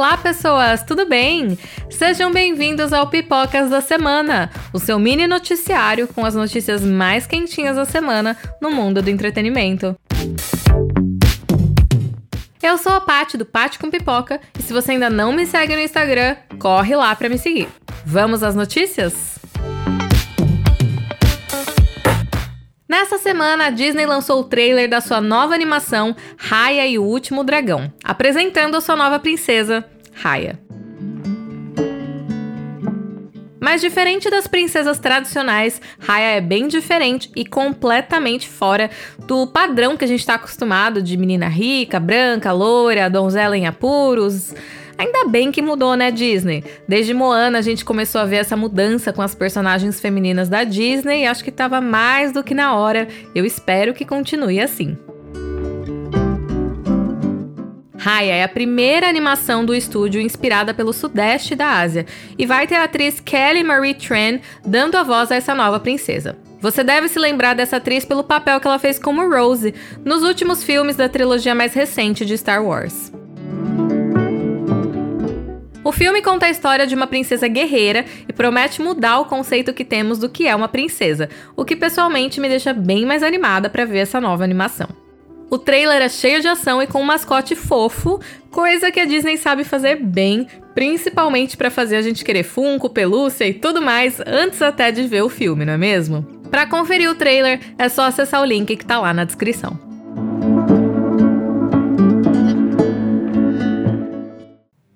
Olá, pessoas, tudo bem? Sejam bem-vindos ao Pipocas da Semana, o seu mini noticiário com as notícias mais quentinhas da semana no mundo do entretenimento. Eu sou a Paty do Paty com Pipoca e se você ainda não me segue no Instagram, corre lá para me seguir. Vamos às notícias? Nessa semana, a Disney lançou o trailer da sua nova animação Raya e o Último Dragão, apresentando a sua nova princesa, Raya. Mas diferente das princesas tradicionais, Raya é bem diferente e completamente fora do padrão que a gente está acostumado de menina rica, branca, loira, donzela em apuros. Ainda bem que mudou, né, Disney? Desde Moana a gente começou a ver essa mudança com as personagens femininas da Disney e acho que estava mais do que na hora. Eu espero que continue assim. Raya é a primeira animação do estúdio inspirada pelo sudeste da Ásia e vai ter a atriz Kelly Marie Tran dando a voz a essa nova princesa. Você deve se lembrar dessa atriz pelo papel que ela fez como Rose nos últimos filmes da trilogia mais recente de Star Wars. O filme conta a história de uma princesa guerreira e promete mudar o conceito que temos do que é uma princesa, o que pessoalmente me deixa bem mais animada para ver essa nova animação. O trailer é cheio de ação e com um mascote fofo, coisa que a Disney sabe fazer bem, principalmente para fazer a gente querer Funko, pelúcia e tudo mais antes até de ver o filme, não é mesmo? Para conferir o trailer, é só acessar o link que está lá na descrição.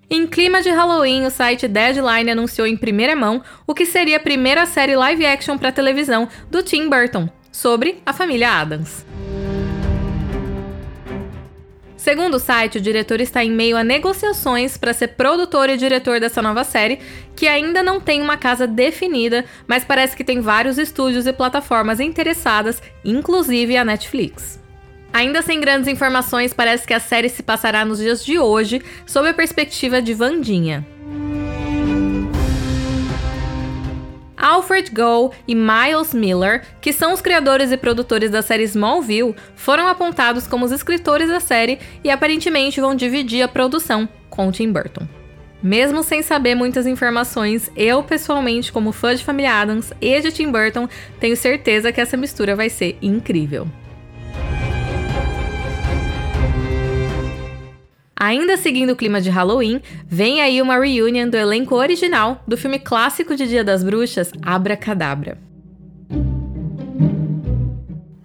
Em clima de Halloween, o site Deadline anunciou em primeira mão o que seria a primeira série live action para televisão do Tim Burton, sobre a família Adams. Segundo o site, o diretor está em meio a negociações para ser produtor e diretor dessa nova série, que ainda não tem uma casa definida, mas parece que tem vários estúdios e plataformas interessadas, inclusive a Netflix. Ainda sem grandes informações, parece que a série se passará nos dias de hoje, sob a perspectiva de Vandinha. Alfred Goh e Miles Miller, que são os criadores e produtores da série Smallville, foram apontados como os escritores da série e aparentemente vão dividir a produção com Tim Burton. Mesmo sem saber muitas informações, eu pessoalmente, como fã de Família Adams e de Tim Burton, tenho certeza que essa mistura vai ser incrível. Ainda seguindo o clima de Halloween, vem aí uma reunion do elenco original do filme clássico de Dia das Bruxas, Abracadabra.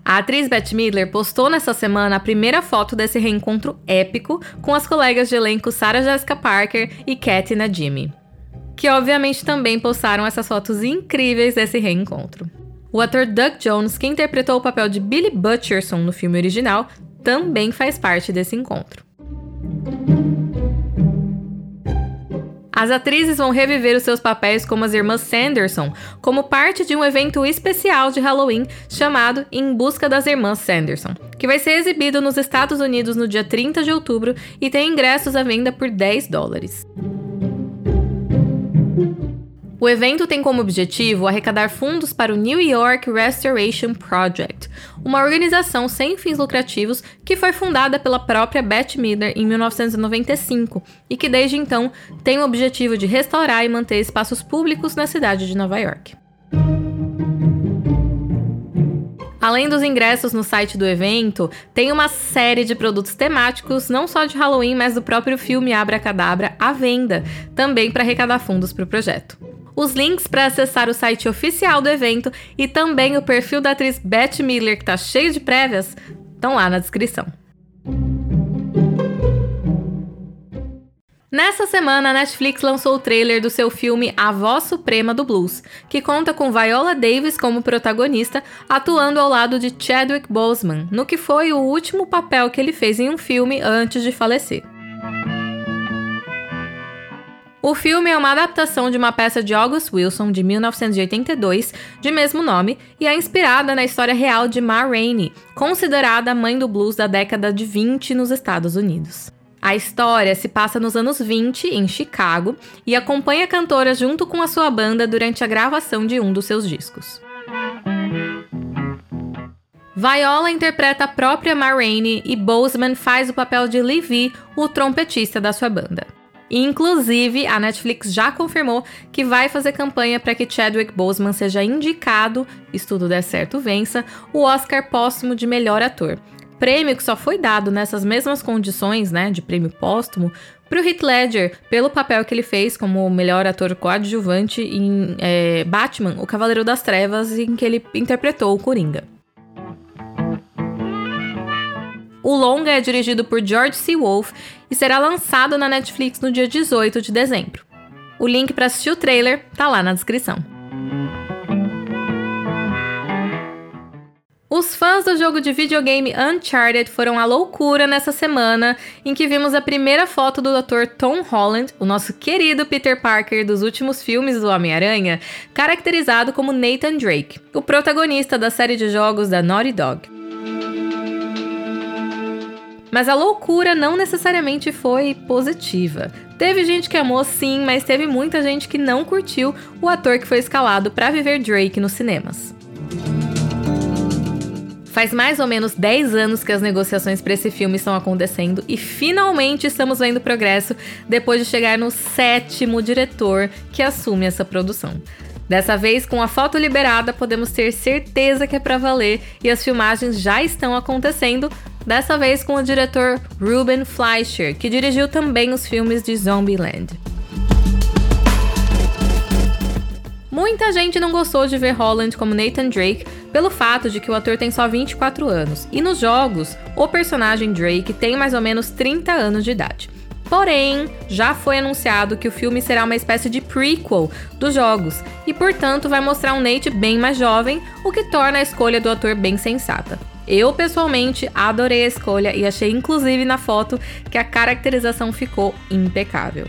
A atriz Bette Midler postou nessa semana a primeira foto desse reencontro épico com as colegas de elenco Sarah Jessica Parker e Katy Najimy, que obviamente também postaram essas fotos incríveis desse reencontro. O ator Doug Jones, que interpretou o papel de Billy Butcherson no filme original, também faz parte desse encontro. As atrizes vão reviver os seus papéis como as irmãs Sanderson, como parte de um evento especial de Halloween chamado Em Busca das Irmãs Sanderson, que vai ser exibido nos Estados Unidos no dia 30 de outubro e tem ingressos à venda por 10 dólares. O evento tem como objetivo arrecadar fundos para o New York Restoration Project, uma organização sem fins lucrativos que foi fundada pela própria Bette Midler em 1995 e que desde então tem o objetivo de restaurar e manter espaços públicos na cidade de Nova York. Além dos ingressos no site do evento, tem uma série de produtos temáticos, não só de Halloween, mas do próprio filme Abracadabra à venda, também para arrecadar fundos para o projeto. Os links para acessar o site oficial do evento e também o perfil da atriz Beth Miller, que está cheio de prévias, estão lá na descrição. Nessa semana, a Netflix lançou o trailer do seu filme A Voz Suprema do Blues, que conta com Viola Davis como protagonista, atuando ao lado de Chadwick Boseman, no que foi o último papel que ele fez em um filme antes de falecer. O filme é uma adaptação de uma peça de August Wilson de 1982, de mesmo nome, e é inspirada na história real de Ma Rainey, considerada a mãe do blues da década de 20 nos Estados Unidos. A história se passa nos anos 20, em Chicago, e acompanha a cantora junto com a sua banda durante a gravação de um dos seus discos. Viola interpreta a própria Ma Rainey e Boseman faz o papel de Levi, o trompetista da sua banda. Inclusive, a Netflix já confirmou que vai fazer campanha para que Chadwick Boseman seja indicado, se tudo der certo, vença, o Oscar póstumo de melhor ator. Prêmio que só foi dado nessas mesmas condições, né, de prêmio póstumo, para o Heath Ledger pelo papel que ele fez como o melhor ator coadjuvante em é, Batman, o Cavaleiro das Trevas, em que ele interpretou o Coringa. O longa é dirigido por George C. Wolfe e será lançado na Netflix no dia 18 de dezembro. O link para assistir o trailer tá lá na descrição. Os fãs do jogo de videogame Uncharted foram à loucura nessa semana em que vimos a primeira foto do Dr. Tom Holland, o nosso querido Peter Parker dos últimos filmes do Homem-Aranha, caracterizado como Nathan Drake, o protagonista da série de jogos da Naughty Dog. Mas a loucura não necessariamente foi positiva. Teve gente que amou sim, mas teve muita gente que não curtiu o ator que foi escalado para viver Drake nos cinemas. Faz mais ou menos 10 anos que as negociações para esse filme estão acontecendo e finalmente estamos vendo progresso depois de chegar no sétimo diretor que assume essa produção. Dessa vez, com a foto liberada, podemos ter certeza que é para valer e as filmagens já estão acontecendo, dessa vez com o diretor Ruben Fleischer, que dirigiu também os filmes de Zombieland. Muita gente não gostou de ver Holland como Nathan Drake pelo fato de que o ator tem só 24 anos, e nos jogos, o personagem Drake tem mais ou menos 30 anos de idade. Porém, já foi anunciado que o filme será uma espécie de prequel dos jogos e, portanto, vai mostrar um Nate bem mais jovem, o que torna a escolha do ator bem sensata. Eu pessoalmente adorei a escolha e achei inclusive na foto que a caracterização ficou impecável.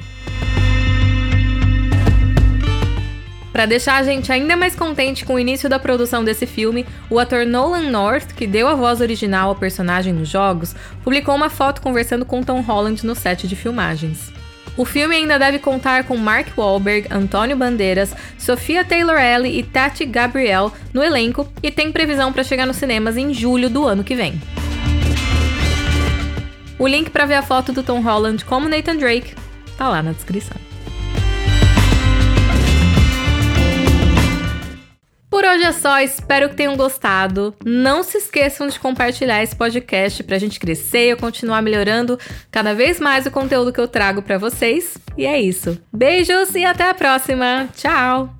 Para deixar a gente ainda mais contente com o início da produção desse filme, o ator Nolan North, que deu a voz original ao personagem nos jogos, publicou uma foto conversando com Tom Holland no set de filmagens. O filme ainda deve contar com Mark Wahlberg, Antônio Bandeiras, Sofia Taylor-Ellie e Tati Gabriel no elenco e tem previsão para chegar nos cinemas em julho do ano que vem. O link para ver a foto do Tom Holland como Nathan Drake tá lá na descrição. Hoje é só, espero que tenham gostado. Não se esqueçam de compartilhar esse podcast pra gente crescer e continuar melhorando cada vez mais o conteúdo que eu trago para vocês. E é isso. Beijos e até a próxima. Tchau!